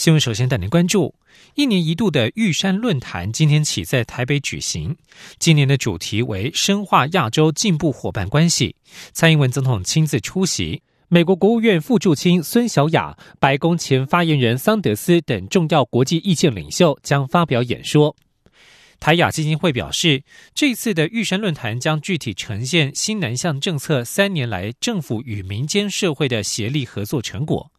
新闻。首先带您关注。一年一度的玉山论坛今天起在台北举行，今年的主题为深化亚洲进步伙伴关系。蔡英文总统亲自出席，美国国务院副助卿孙小雅、白宫前发言人桑德斯等重要国际意见领袖将发表演说。台亚基金会表示，这次的玉山论坛将具体呈现新南向政策三年来政府与民间社会的协力合作成果。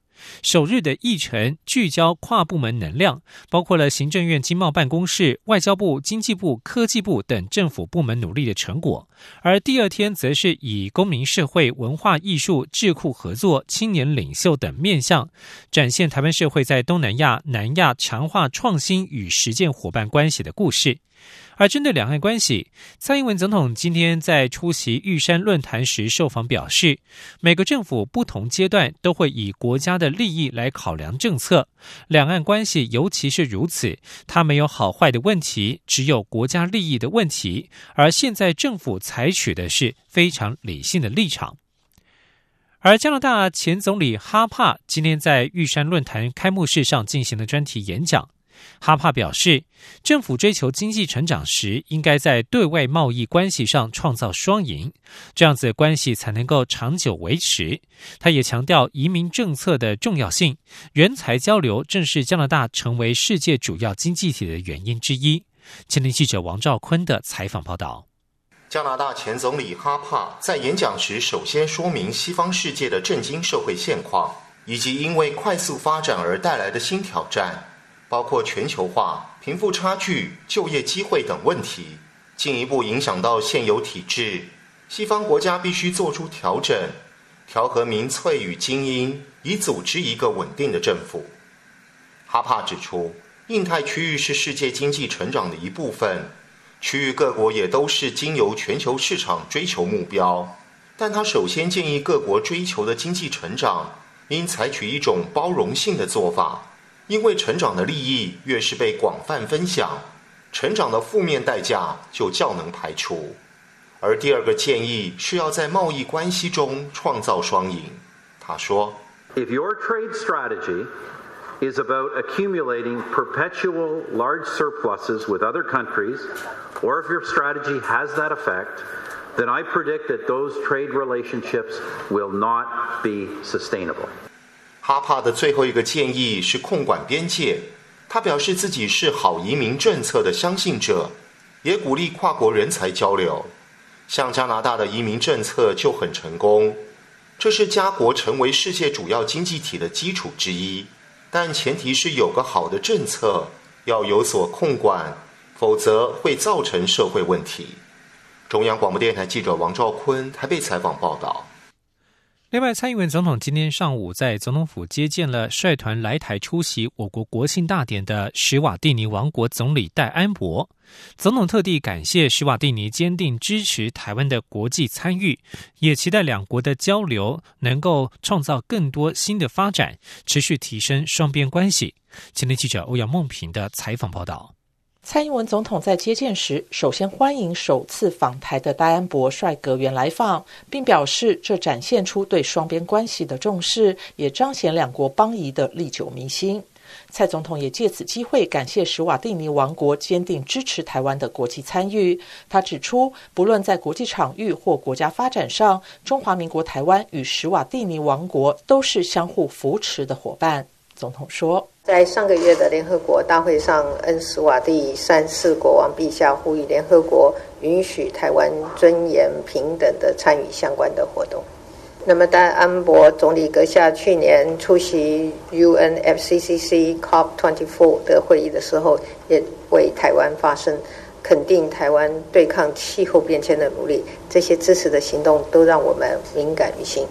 首日的议程聚焦跨部门能量，包括了行政院经贸办公室、外交部、经济部、科技部等政府部门努力的成果；而第二天则是以公民社会、文化艺术、智库合作、青年领袖等面向，展现台湾社会在东南亚、南亚强化创新与实践伙伴关系的故事。而针对两岸关系，蔡英文总统今天在出席玉山论坛时受访表示，每个政府不同阶段都会以国家的利益来考量政策，两岸关系尤其是如此，它没有好坏的问题，只有国家利益的问题。而现在政府采取的是非常理性的立场。而加拿大前总理哈帕今天在玉山论坛开幕式上进行了专题演讲。哈帕表示，政府追求经济成长时，应该在对外贸易关系上创造双赢，这样子关系才能够长久维持。他也强调移民政策的重要性，人才交流正是加拿大成为世界主要经济体的原因之一。前天记者王兆坤的采访报道。加拿大前总理哈帕在演讲时，首先说明西方世界的震惊社会现况，以及因为快速发展而带来的新挑战。包括全球化、贫富差距、就业机会等问题，进一步影响到现有体制。西方国家必须做出调整，调和民粹与精英，以组织一个稳定的政府。哈帕指出，印太区域是世界经济成长的一部分，区域各国也都是经由全球市场追求目标。但他首先建议各国追求的经济成长，应采取一种包容性的做法。因为成长的利益越是被广泛分享，成长的负面代价就较能排除。而第二个建议是要在贸易关系中创造双赢。他说：“If your trade strategy is about accumulating perpetual large surpluses with other countries, or if your strategy has that effect, then I predict that those trade relationships will not be sustainable.” 哈帕的最后一个建议是控管边界。他表示自己是好移民政策的相信者，也鼓励跨国人才交流。像加拿大的移民政策就很成功，这是加国成为世界主要经济体的基础之一。但前提是有个好的政策，要有所控管，否则会造成社会问题。中央广播电台记者王兆坤台北采访报道。另外，蔡英文总统今天上午在总统府接见了率团来台出席我国国庆大典的史瓦蒂尼王国总理戴安博。总统特地感谢史瓦蒂尼坚定支持台湾的国际参与，也期待两国的交流能够创造更多新的发展，持续提升双边关系。今天记者欧阳梦平的采访报道。蔡英文总统在接见时，首先欢迎首次访台的戴安博率阁员来访，并表示这展现出对双边关系的重视，也彰显两国邦谊的历久弥新。蔡总统也借此机会感谢史瓦蒂尼王国坚定支持台湾的国际参与。他指出，不论在国际场域或国家发展上，中华民国台湾与史瓦蒂尼王国都是相互扶持的伙伴。总统说。在上个月的联合国大会上，恩斯瓦蒂三世国王陛下呼吁联合国允许台湾尊严平等的参与相关的活动。那么，戴安博总理阁下去年出席 UNFCCC COP24 的会议的时候，也为台湾发声，肯定台湾对抗气候变迁的努力。这些支持的行动都让我们敏感于心。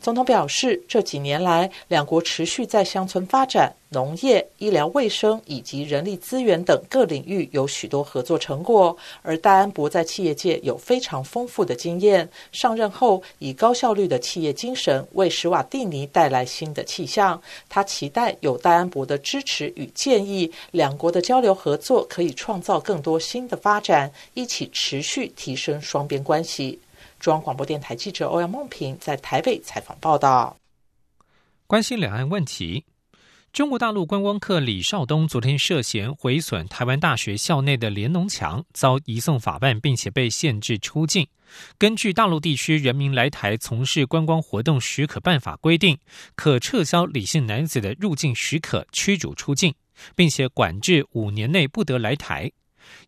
总统表示，这几年来，两国持续在乡村发展、农业、医疗卫生以及人力资源等各领域有许多合作成果。而戴安博在企业界有非常丰富的经验，上任后以高效率的企业精神为史瓦蒂尼带来新的气象。他期待有戴安博的支持与建议，两国的交流合作可以创造更多新的发展，一起持续提升双边关系。中央广播电台记者欧阳梦平在台北采访报道。关心两岸问题，中国大陆观光客李少东昨天涉嫌毁损台湾大学校内的联农墙，遭移送法办，并且被限制出境。根据大陆地区人民来台从事观光活动许可办法规定，可撤销李姓男子的入境许可，驱逐出境，并且管制五年内不得来台。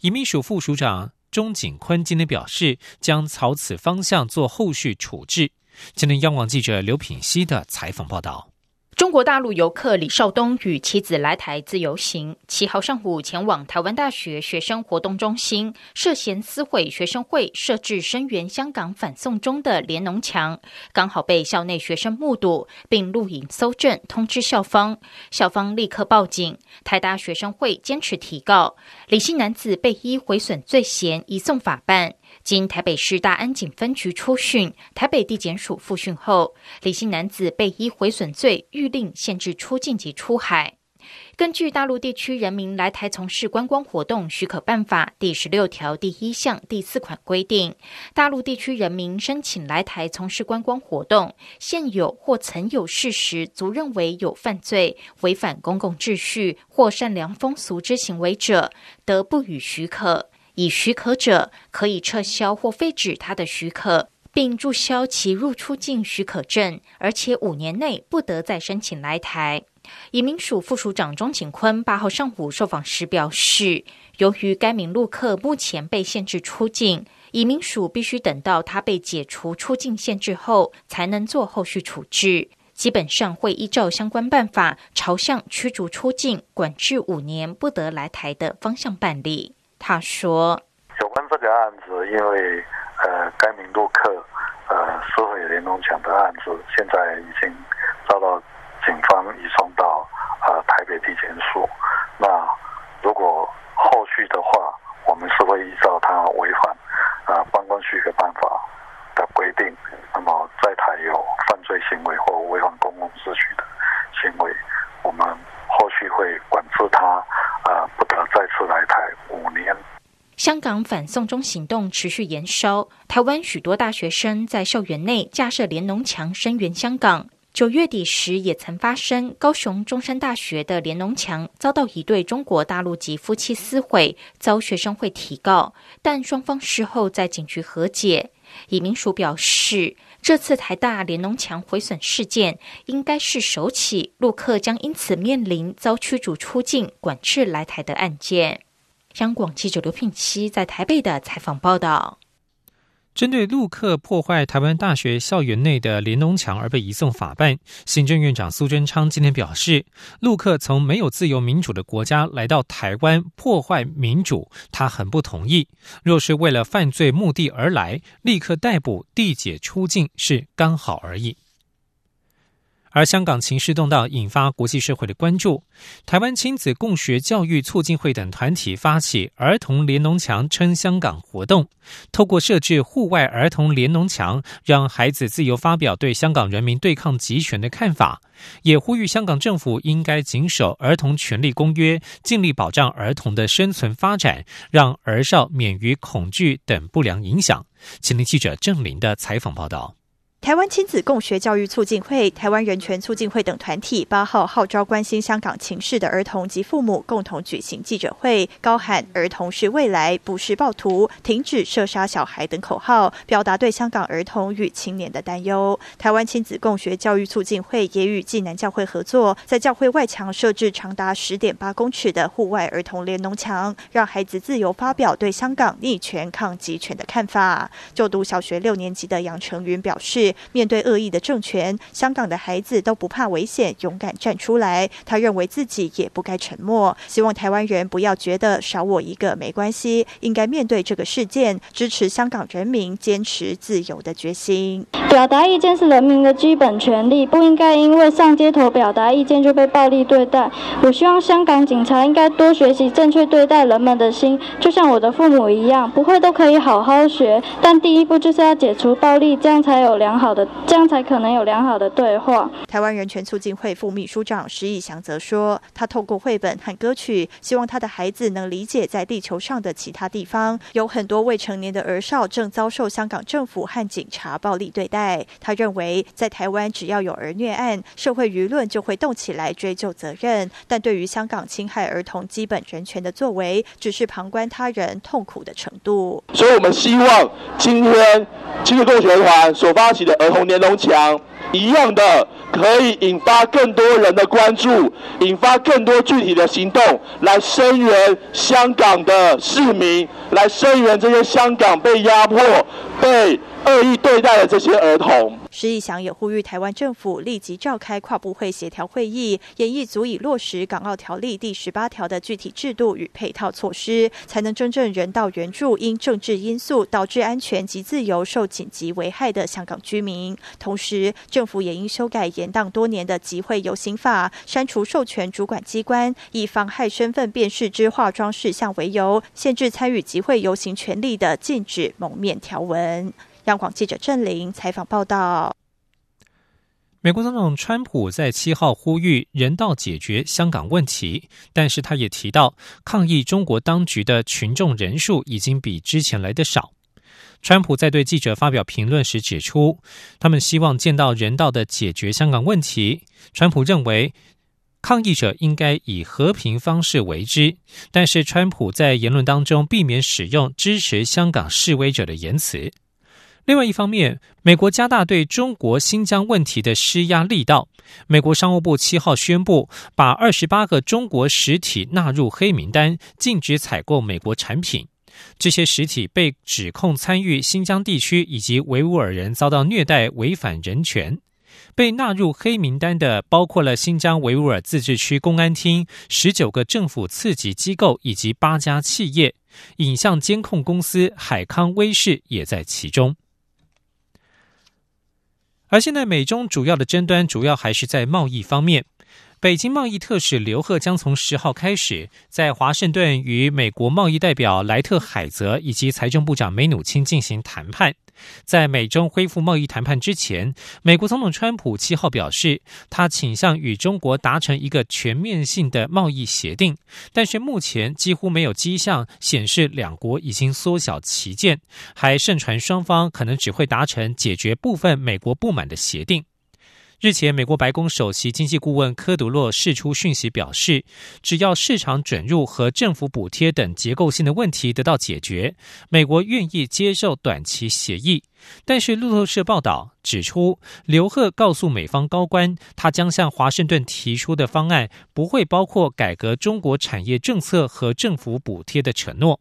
移民署副署长。钟景坤今天表示，将朝此方向做后续处置。今天央广记者刘品希的采访报道。中国大陆游客李少东与妻子来台自由行，七号上午前往台湾大学学生活动中心，涉嫌撕毁学生会设置声援香港反送中的联农墙，刚好被校内学生目睹，并录影搜证，通知校方。校方立刻报警，台大学生会坚持提告，李姓男子被依毁损罪嫌移送法办。经台北市大安警分局初讯，台北地检署复讯后，李姓男子被依毁损罪，预令限制出境及出海。根据大陆地区人民来台从事观光活动许可办法第十六条第一项第四款规定，大陆地区人民申请来台从事观光活动，现有或曾有事实足认为有犯罪、违反公共秩序或善良风俗之行为者，得不予许可。已许可者，可以撤销或废止他的许可，并注销其入出境许可证，而且五年内不得再申请来台。移民署副署长庄景坤八号上午受访时表示，由于该名陆客目前被限制出境，移民署必须等到他被解除出境限制后，才能做后续处置。基本上会依照相关办法，朝向驱逐出境、管制五年不得来台的方向办理。他说：“有关这个案子，因为呃，该名陆客呃撕毁联动墙的案子，现在已经遭到警方移送到呃台北地检署。那如果后续的话，我们是会依照他违反啊办公许可办法的规定，那么在台有犯罪行为或违反公共秩序的行为，我们后续会管制他。”再次来台五年。香港反送中行动持续延烧，台湾许多大学生在校园内架设联农墙声援香港。九月底时也曾发生，高雄中山大学的联农墙遭到一对中国大陆籍夫妻撕毁，遭学生会提告，但双方事后在警局和解。移民署表示，这次台大联农墙毁损事件应该是首起陆客将因此面临遭驱逐出境、管制来台的案件。央广记者刘聘熙在台北的采访报道。针对陆客破坏台湾大学校园内的联农墙而被移送法办，行政院长苏贞昌今天表示，陆客从没有自由民主的国家来到台湾破坏民主，他很不同意。若是为了犯罪目的而来，立刻逮捕、递解出境是刚好而已。而香港情势动荡，引发国际社会的关注。台湾亲子共学教育促进会等团体发起儿童联农墙称香港活动，透过设置户外儿童联农墙，让孩子自由发表对香港人民对抗集权的看法，也呼吁香港政府应该谨守儿童权利公约，尽力保障儿童的生存发展，让儿少免于恐惧等不良影响。请听记者郑林的采访报道。台湾亲子共学教育促进会、台湾人权促进会等团体八号号召关心香港情势的儿童及父母共同举行记者会，高喊“儿童是未来，不是暴徒，停止射杀小孩”等口号，表达对香港儿童与青年的担忧。台湾亲子共学教育促进会也与暨南教会合作，在教会外墙设置长达十点八公尺的户外儿童联农墙，让孩子自由发表对香港逆权抗集权的看法。就读小学六年级的杨成云表示。面对恶意的政权，香港的孩子都不怕危险，勇敢站出来。他认为自己也不该沉默，希望台湾人不要觉得少我一个没关系，应该面对这个事件，支持香港人民坚持自由的决心。表达意见是人民的基本权利，不应该因为上街头表达意见就被暴力对待。我希望香港警察应该多学习正确对待人们的心，就像我的父母一样，不会都可以好好学，但第一步就是要解除暴力，这样才有良的，这样才可能有良好的对话。台湾人权促进会副秘书长石义祥则说，他透过绘本和歌曲，希望他的孩子能理解，在地球上的其他地方，有很多未成年的儿少正遭受香港政府和警察暴力对待。他认为，在台湾只要有儿虐案，社会舆论就会动起来追究责任。但对于香港侵害儿童基本人权的作为，只是旁观他人痛苦的程度。所以我们希望今天亲子共学团所发起的儿童年龙墙，一样的可以引发更多人的关注，引发更多具体的行动，来声援香港的市民，来声援这些香港被压迫、被。恶意对待了这些儿童，施义祥也呼吁台湾政府立即召开跨部会协调会议，演绎足以落实《港澳条例》第十八条的具体制度与配套措施，才能真正人道援助因政治因素导致安全及自由受紧急危害的香港居民。同时，政府也应修改延宕多年的集会游行法，删除授权主管机关以妨害身份辨识之化妆事项为由，限制参与集会游行权利的禁止蒙面条文。央广记者郑玲采访报道：美国总统川普在七号呼吁人道解决香港问题，但是他也提到，抗议中国当局的群众人数已经比之前来的少。川普在对记者发表评论时指出，他们希望见到人道的解决香港问题。川普认为，抗议者应该以和平方式为之，但是川普在言论当中避免使用支持香港示威者的言辞。另外一方面，美国加大对中国新疆问题的施压力道。美国商务部七号宣布，把二十八个中国实体纳入黑名单，禁止采购美国产品。这些实体被指控参与新疆地区以及维吾尔人遭到虐待、违反人权。被纳入黑名单的包括了新疆维吾尔自治区公安厅、十九个政府次级机构以及八家企业。影像监控公司海康威视也在其中。而现在，美中主要的争端主要还是在贸易方面。北京贸易特使刘鹤将从十号开始在华盛顿与美国贸易代表莱特海泽以及财政部长梅努钦进行谈判。在美中恢复贸易谈判之前，美国总统川普七号表示，他倾向与中国达成一个全面性的贸易协定，但是目前几乎没有迹象显示两国已经缩小旗舰，还盛传双方可能只会达成解决部分美国不满的协定。日前，美国白宫首席经济顾问科杜洛释出讯息，表示，只要市场准入和政府补贴等结构性的问题得到解决，美国愿意接受短期协议。但是，路透社报道指出，刘鹤告诉美方高官，他将向华盛顿提出的方案不会包括改革中国产业政策和政府补贴的承诺。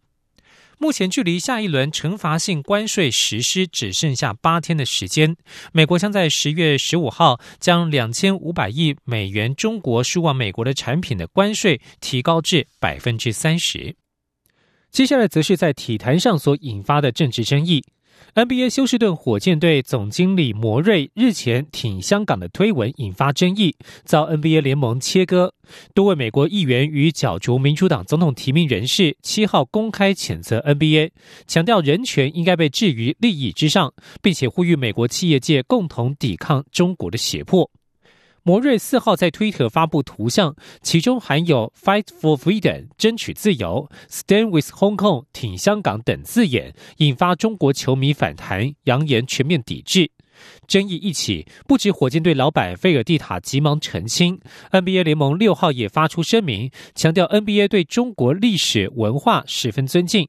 目前距离下一轮惩罚性关税实施只剩下八天的时间，美国将在十月十五号将两千五百亿美元中国输往美国的产品的关税提高至百分之三十。接下来则是在体坛上所引发的政治争议。NBA 休斯顿火箭队总经理摩瑞日前挺香港的推文引发争议，遭 NBA 联盟切割。多位美国议员与角逐民主党总统提名人士七号公开谴责 NBA，强调人权应该被置于利益之上，并且呼吁美国企业界共同抵抗中国的胁迫。摩瑞四号在推特发布图像，其中含有 “Fight for Freedom” 争取自由、“Stand with Hong Kong” 挺香港等字眼，引发中国球迷反弹，扬言全面抵制。争议一起，不止火箭队老板菲尔蒂塔急忙澄清，NBA 联盟六号也发出声明，强调 NBA 对中国历史文化十分尊敬。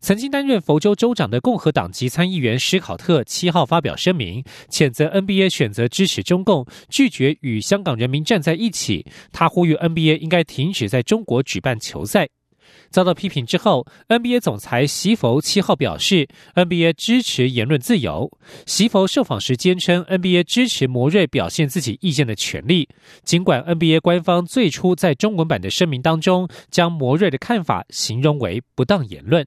曾经担任佛州州长的共和党籍参议员史考特七号发表声明，谴责 NBA 选择支持中共，拒绝与香港人民站在一起。他呼吁 NBA 应该停止在中国举办球赛。遭到批评之后，NBA 总裁席佛七号表示，NBA 支持言论自由。席佛受访时坚称，NBA 支持摩瑞表现自己意见的权利。尽管 NBA 官方最初在中文版的声明当中，将摩瑞的看法形容为不当言论。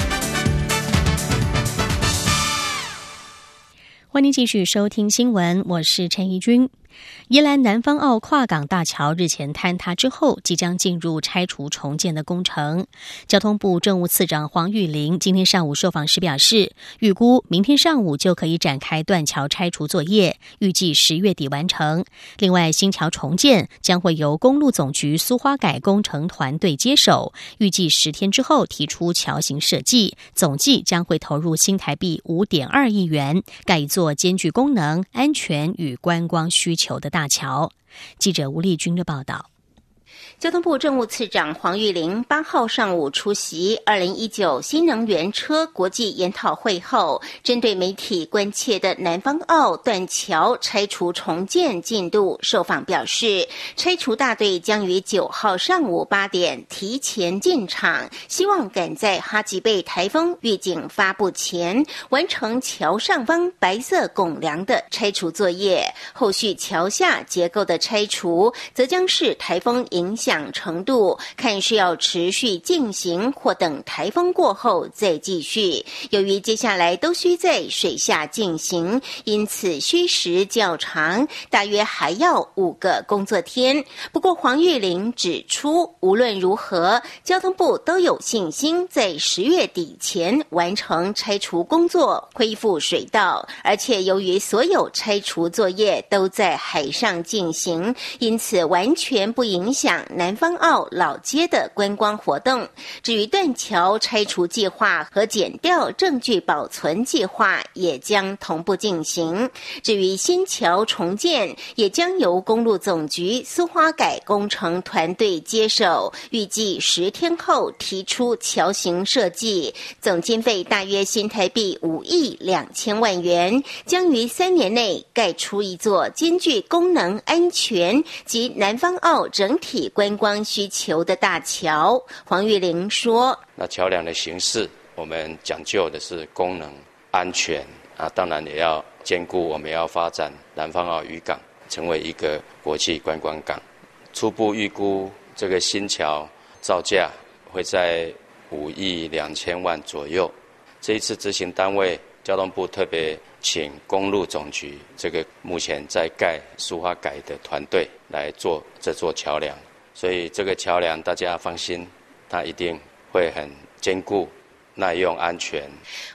欢迎继续收听新闻，我是陈怡君。宜兰南方澳跨港大桥日前坍塌之后，即将进入拆除重建的工程。交通部政务次长黄玉玲今天上午受访时表示，预估明天上午就可以展开断桥拆除作业，预计十月底完成。另外，新桥重建将会由公路总局苏花改工程团队接手，预计十天之后提出桥型设计，总计将会投入新台币五点二亿元，盖一座兼具功能、安全与观光需求的大。大桥，记者吴丽君的报道。交通部政务次长黄玉玲八号上午出席二零一九新能源车国际研讨会后，针对媒体关切的南方澳断桥拆除重建进度，受访表示，拆除大队将于九号上午八点提前进场，希望赶在哈吉贝台风预警发布前完成桥上方白色拱梁的拆除作业。后续桥下结构的拆除，则将是台风影响。响程度看是要持续进行，或等台风过后再继续。由于接下来都需在水下进行，因此需时较长，大约还要五个工作天。不过黄玉玲指出，无论如何，交通部都有信心在十月底前完成拆除工作，恢复水道。而且由于所有拆除作业都在海上进行，因此完全不影响。南方澳老街的观光活动，至于断桥拆除计划和减掉证据保存计划，也将同步进行。至于新桥重建，也将由公路总局苏花改工程团队接手，预计十天后提出桥型设计，总经费大约新台币五亿两千万元，将于三年内盖出一座兼具功能、安全及南方澳整体。观光需求的大桥，黄玉玲说：“那桥梁的形式，我们讲究的是功能、安全啊，当然也要兼顾我们要发展南方澳渔港，成为一个国际观光港。初步预估，这个新桥造价会在五亿两千万左右。这一次执行单位，交通部特别请公路总局这个目前在盖苏花改的团队来做这座桥梁。”所以这个桥梁，大家放心，它一定会很坚固。耐用、安全。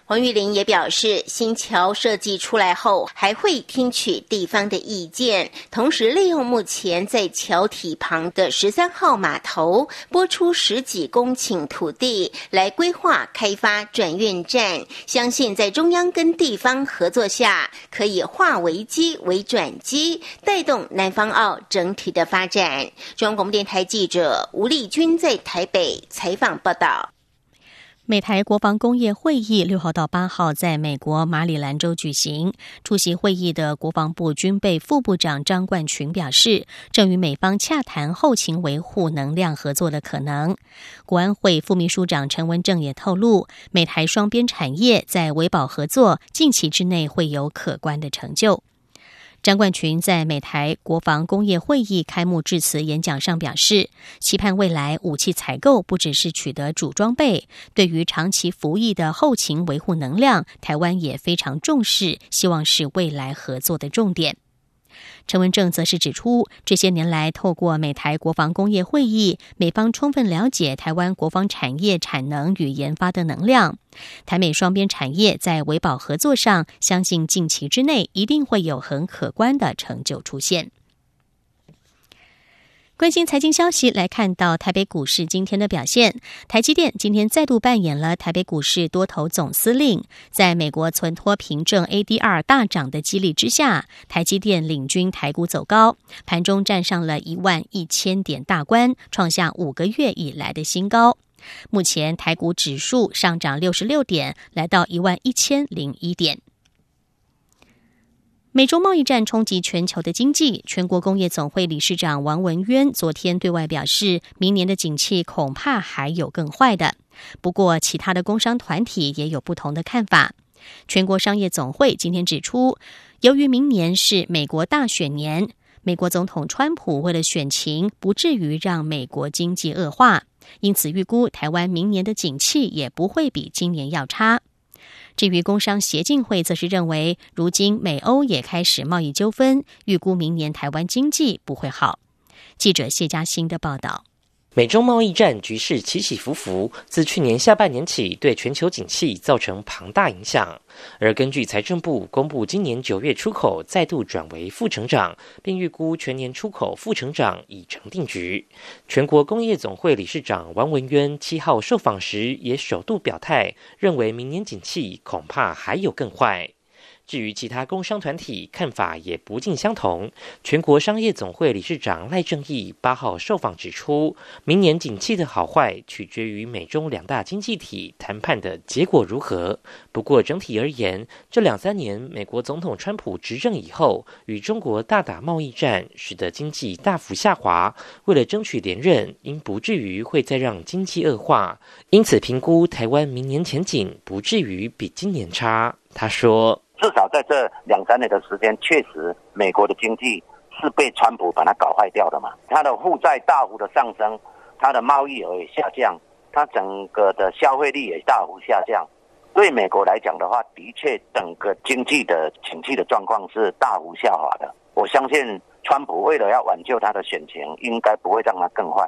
黄玉玲也表示，新桥设计出来后，还会听取地方的意见，同时利用目前在桥体旁的十三号码头拨出十几公顷土地来规划开发转运站。相信在中央跟地方合作下，可以化危机为转机，带动南方澳整体的发展。中央广播电台记者吴丽君在台北采访报道。美台国防工业会议六号到八号在美国马里兰州举行。出席会议的国防部军备副部长张冠群表示，正与美方洽谈后勤维护能量合作的可能。国安会副秘书长陈文正也透露，美台双边产业在维保合作近期之内会有可观的成就。张冠群在美台国防工业会议开幕致辞演讲上表示，期盼未来武器采购不只是取得主装备，对于长期服役的后勤维护能量，台湾也非常重视，希望是未来合作的重点。陈文正则是指出，这些年来，透过美台国防工业会议，美方充分了解台湾国防产业产能与研发的能量。台美双边产业在维保合作上，相信近期之内一定会有很可观的成就出现。关心财经消息，来看到台北股市今天的表现。台积电今天再度扮演了台北股市多头总司令，在美国存托凭证 ADR 大涨的激励之下，台积电领军台股走高，盘中站上了一万一千点大关，创下五个月以来的新高。目前台股指数上涨六十六点，来到一万一千零一点。美中贸易战冲击全球的经济，全国工业总会理事长王文渊昨天对外表示，明年的景气恐怕还有更坏的。不过，其他的工商团体也有不同的看法。全国商业总会今天指出，由于明年是美国大选年，美国总统川普为了选情，不至于让美国经济恶化，因此预估台湾明年的景气也不会比今年要差。至于工商协进会，则是认为，如今美欧也开始贸易纠纷，预估明年台湾经济不会好。记者谢嘉欣的报道。美中贸易战局势起起伏伏，自去年下半年起，对全球景气造成庞大影响。而根据财政部公布，今年九月出口再度转为负成长，并预估全年出口负成长已成定局。全国工业总会理事长王文渊七号受访时也首度表态，认为明年景气恐怕还有更坏。至于其他工商团体看法也不尽相同。全国商业总会理事长赖正义八号受访指出，明年景气的好坏取决于美中两大经济体谈判的结果如何。不过整体而言，这两三年美国总统川普执政以后，与中国大打贸易战，使得经济大幅下滑。为了争取连任，应不至于会再让经济恶化。因此评估台湾明年前景不至于比今年差。他说。至少在这两三年的时间，确实美国的经济是被川普把它搞坏掉的嘛。它的负债大幅的上升，它的贸易额也下降，它整个的消费力也大幅下降。对美国来讲的话，的确整个经济的景气的状况是大幅下滑的。我相信川普为了要挽救他的选情，应该不会让它更坏。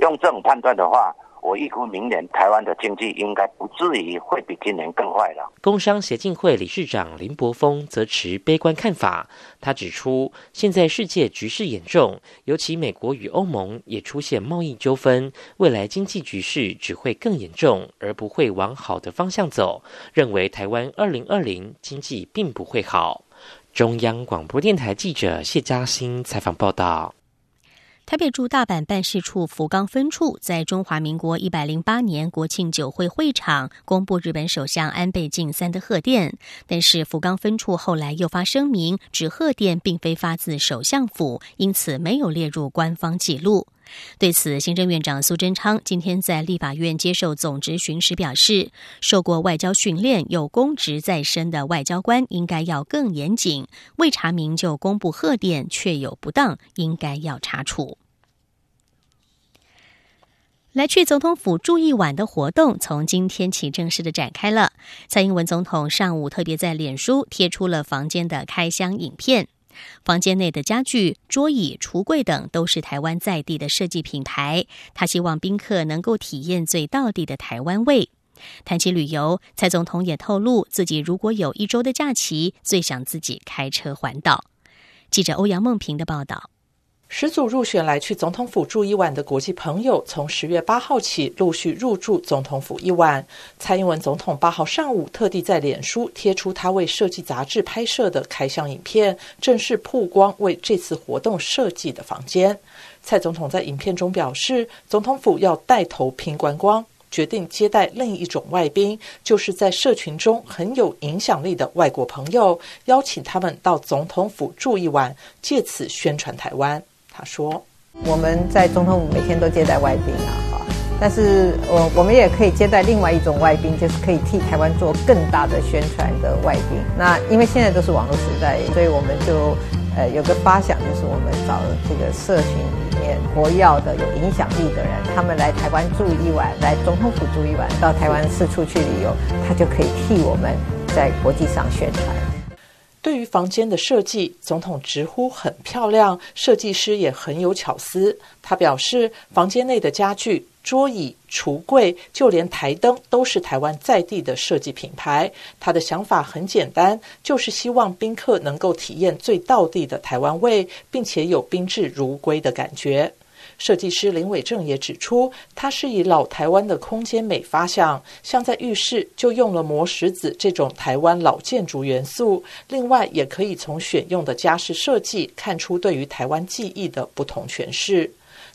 用这种判断的话。我预估明年台湾的经济应该不至于会比今年更坏了。工商协进会理事长林柏峰则持悲观看法。他指出，现在世界局势严重，尤其美国与欧盟也出现贸易纠纷，未来经济局势只会更严重，而不会往好的方向走。认为台湾二零二零经济并不会好。中央广播电台记者谢嘉欣采访报道。台北驻大阪办事处福冈分处在中华民国一百零八年国庆酒会会场公布日本首相安倍晋三的贺电，但是福冈分处后来又发声明，指贺电并非发自首相府，因此没有列入官方记录。对此，行政院长苏贞昌今天在立法院接受总执询时表示，受过外交训练、有公职在身的外交官应该要更严谨，未查明就公布贺电确有不当，应该要查处。来去总统府住一晚的活动从今天起正式的展开了。蔡英文总统上午特别在脸书贴出了房间的开箱影片。房间内的家具、桌椅、橱柜等都是台湾在地的设计品牌。他希望宾客能够体验最到地的台湾味。谈起旅游，蔡总统也透露自己如果有一周的假期，最想自己开车环岛。记者欧阳梦平的报道。十组入选来去总统府住一晚的国际朋友，从十月八号起陆续入住总统府一晚。蔡英文总统八号上午特地在脸书贴出他为设计杂志拍摄的开箱影片，正式曝光为这次活动设计的房间。蔡总统在影片中表示，总统府要带头拼观光，决定接待另一种外宾，就是在社群中很有影响力的外国朋友，邀请他们到总统府住一晚，借此宣传台湾。他说：“我们在总统府每天都接待外宾啊，哈，但是我我们也可以接待另外一种外宾，就是可以替台湾做更大的宣传的外宾。那因为现在都是网络时代，所以我们就呃有个发想，就是我们找这个社群里面活跃的、有影响力的人，他们来台湾住一晚，来总统府住一晚，到台湾四处去旅游，他就可以替我们在国际上宣传。”对于房间的设计，总统直呼很漂亮，设计师也很有巧思。他表示，房间内的家具、桌椅、橱柜，就连台灯都是台湾在地的设计品牌。他的想法很简单，就是希望宾客能够体验最道地的台湾味，并且有宾至如归的感觉。设计师林伟正也指出，他是以老台湾的空间美发想，像在浴室就用了磨石子这种台湾老建筑元素。另外，也可以从选用的家饰设计看出对于台湾记忆的不同诠释。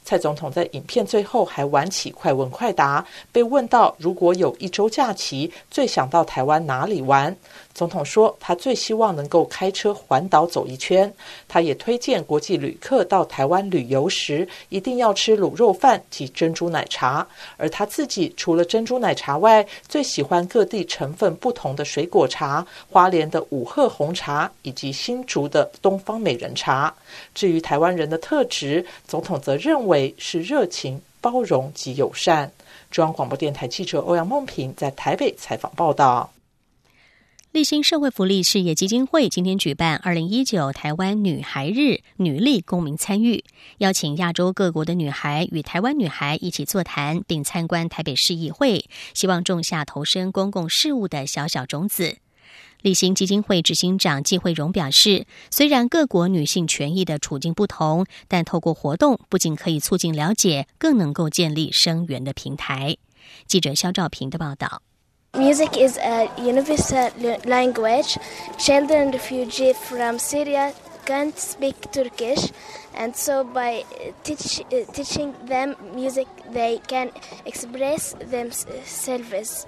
蔡总统在影片最后还玩起快问快答，被问到如果有一周假期，最想到台湾哪里玩？总统说，他最希望能够开车环岛走一圈。他也推荐国际旅客到台湾旅游时，一定要吃卤肉饭及珍珠奶茶。而他自己除了珍珠奶茶外，最喜欢各地成分不同的水果茶，花莲的五鹤红茶以及新竹的东方美人茶。至于台湾人的特质，总统则认为是热情、包容及友善。中央广播电台记者欧阳梦平在台北采访报道。立新社会福利事业基金会今天举办二零一九台湾女孩日女力公民参与，邀请亚洲各国的女孩与台湾女孩一起座谈，并参观台北市议会，希望种下投身公共事务的小小种子。立新基金会执行长季慧荣表示，虽然各国女性权益的处境不同，但透过活动不仅可以促进了解，更能够建立声援的平台。记者肖兆平的报道。Music is a universal language. Children refugees from Syria can't speak Turkish, and so by uh, teach, uh, teaching them music, they can express themselves.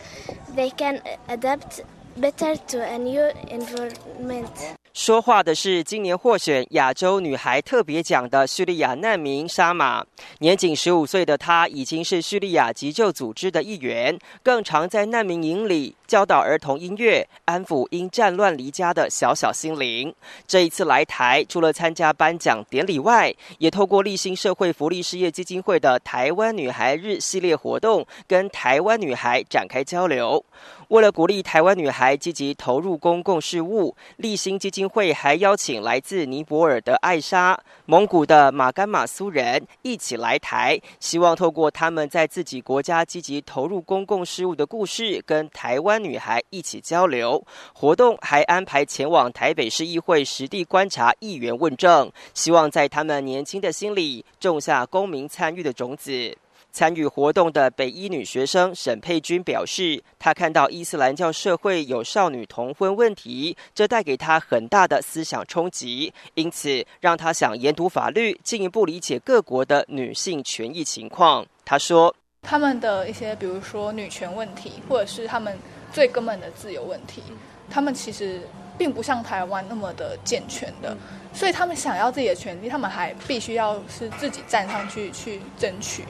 They can uh, adapt better to a new environment. 说话的是今年获选亚洲女孩特别奖的叙利亚难民沙玛。年仅十五岁的她已经是叙利亚急救组织的一员，更常在难民营里教导儿童音乐，安抚因战乱离家的小小心灵。这一次来台，除了参加颁奖典礼外，也透过立新社会福利事业基金会的台湾女孩日系列活动，跟台湾女孩展开交流。为了鼓励台湾女孩积极投入公共事务，立新基金会还邀请来自尼泊尔的艾莎、蒙古的马干马苏人一起来台，希望透过他们在自己国家积极投入公共事务的故事，跟台湾女孩一起交流。活动还安排前往台北市议会实地观察议员问政，希望在他们年轻的心里种下公民参与的种子。参与活动的北医女学生沈佩君表示，她看到伊斯兰教社会有少女同婚问题，这带给她很大的思想冲击，因此让她想研读法律，进一步理解各国的女性权益情况。她说：“他们的一些，比如说女权问题，或者是他们最根本的自由问题，他们其实并不像台湾那么的健全的。”所以他们想要自己的权利，他们还必须要是自己站上去去争取。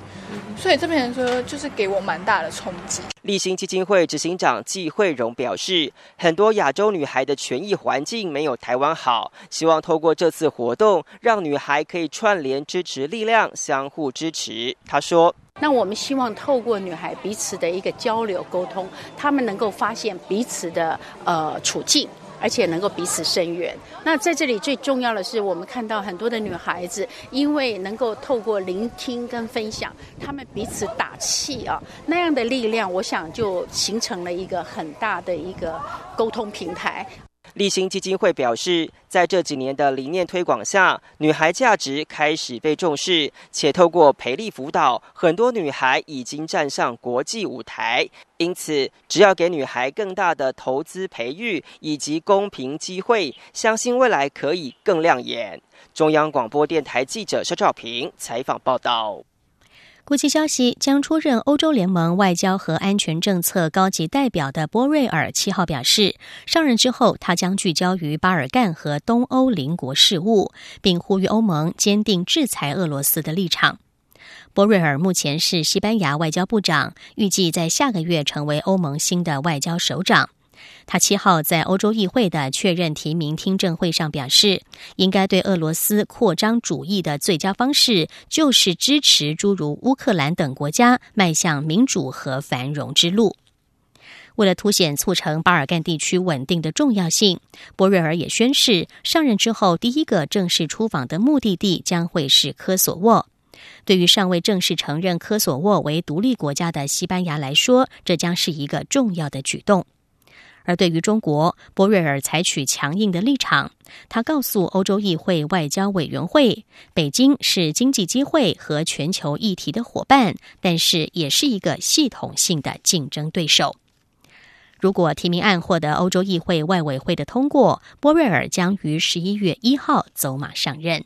所以这边人说，就是给我蛮大的冲击。立新基金会执行长季慧荣表示，很多亚洲女孩的权益环境没有台湾好，希望透过这次活动，让女孩可以串联支持力量，相互支持。他说：“那我们希望透过女孩彼此的一个交流沟通，她们能够发现彼此的呃处境。”而且能够彼此深远。那在这里最重要的是，我们看到很多的女孩子，因为能够透过聆听跟分享，她们彼此打气啊，那样的力量，我想就形成了一个很大的一个沟通平台。立新基金会表示，在这几年的理念推广下，女孩价值开始被重视，且透过培力辅导，很多女孩已经站上国际舞台。因此，只要给女孩更大的投资培育以及公平机会，相信未来可以更亮眼。中央广播电台记者肖兆平采访报道。国际消息：将出任欧洲联盟外交和安全政策高级代表的波瑞尔七号表示，上任之后，他将聚焦于巴尔干和东欧邻国事务，并呼吁欧盟坚定制裁俄罗斯的立场。波瑞尔目前是西班牙外交部长，预计在下个月成为欧盟新的外交首长。他七号在欧洲议会的确认提名听证会上表示，应该对俄罗斯扩张主义的最佳方式就是支持诸如乌克兰等国家迈向民主和繁荣之路。为了凸显促成巴尔干地区稳定的重要性，波瑞尔也宣誓，上任之后第一个正式出访的目的地将会是科索沃。对于尚未正式承认科索沃为独立国家的西班牙来说，这将是一个重要的举动。而对于中国，波瑞尔采取强硬的立场。他告诉欧洲议会外交委员会，北京是经济机会和全球议题的伙伴，但是也是一个系统性的竞争对手。如果提名案获得欧洲议会外委会的通过，波瑞尔将于十一月一号走马上任。